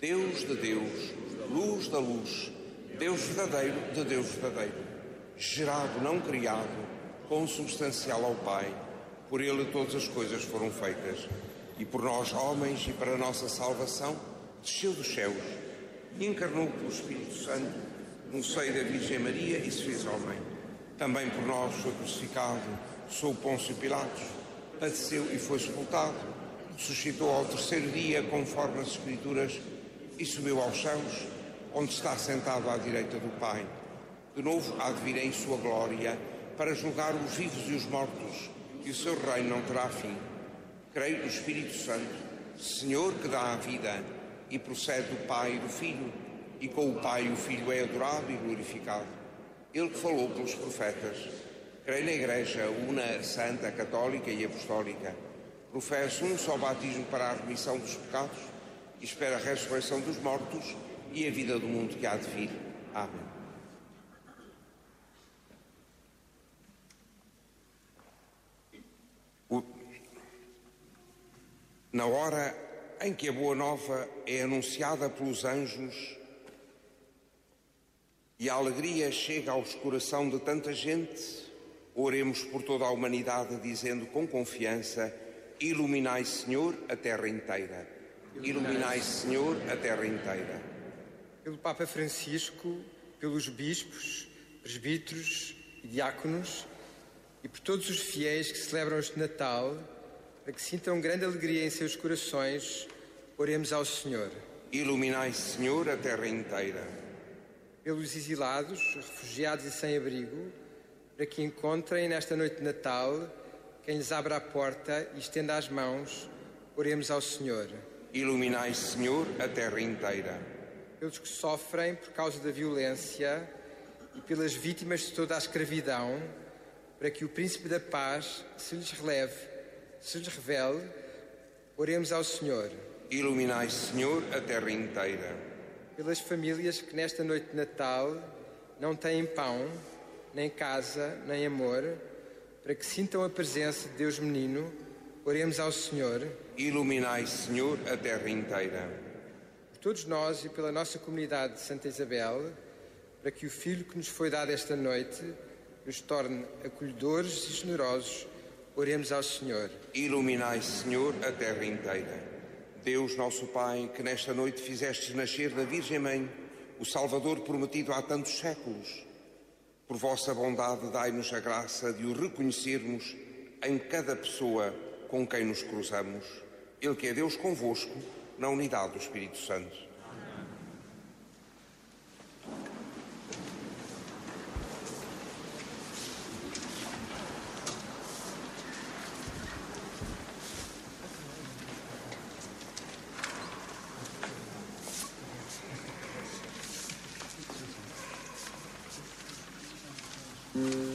Deus de Deus, luz da luz, Deus verdadeiro de Deus verdadeiro, gerado, não criado, consubstancial ao Pai, por Ele todas as coisas foram feitas, e por nós, homens, e para a nossa salvação, desceu dos céus, e encarnou pelo Espírito Santo no seio da Virgem Maria e se fez homem. Também por nós foi crucificado sob Pôncio Pilatos, padeceu e foi sepultado, suscitou ao terceiro dia, conforme as Escrituras, e subiu aos céus, onde está sentado à direita do Pai. De novo há de vir em sua glória para julgar os vivos e os mortos, e o seu reino não terá fim. Creio no Espírito Santo, Senhor que dá a vida e procede do Pai e do Filho, e com o Pai o Filho é adorado e glorificado. Ele que falou pelos profetas. Creio na Igreja, una, santa, católica e apostólica. Professo um só batismo para a remissão dos pecados e espera a ressurreição dos mortos e a vida do mundo que há de vir. Amém. Na hora em que a boa nova é anunciada pelos anjos e a alegria chega ao coração de tanta gente, oremos por toda a humanidade, dizendo com confiança: Iluminai, Senhor, a terra inteira. Iluminai, Senhor, a terra inteira. Pelo Papa Francisco, pelos bispos, presbíteros e diáconos e por todos os fiéis que celebram este Natal, para que sintam grande alegria em seus corações, oremos ao Senhor. Iluminai, Senhor, a terra inteira. Pelos exilados, refugiados e sem abrigo, para que encontrem nesta noite de Natal quem lhes abra a porta e estenda as mãos, oremos ao Senhor. Iluminai, Senhor, a terra inteira. Pelos que sofrem por causa da violência e pelas vítimas de toda a escravidão, para que o Príncipe da Paz se lhes releve, se lhes revele, oremos ao Senhor. Iluminai, Senhor, a terra inteira. Pelas famílias que nesta noite de Natal não têm pão, nem casa, nem amor, para que sintam a presença de Deus Menino, Oremos ao Senhor. Iluminai, Senhor, a terra inteira. Por todos nós e pela nossa comunidade de Santa Isabel, para que o Filho que nos foi dado esta noite nos torne acolhedores e generosos, oremos ao Senhor. Iluminai, Senhor, a terra inteira. Deus, nosso Pai, que nesta noite fizestes nascer da Virgem Mãe o Salvador prometido há tantos séculos, por vossa bondade, dai-nos a graça de o reconhecermos em cada pessoa com quem nos cruzamos, Ele que é Deus convosco, na unidade do Espírito Santo. thank mm -hmm.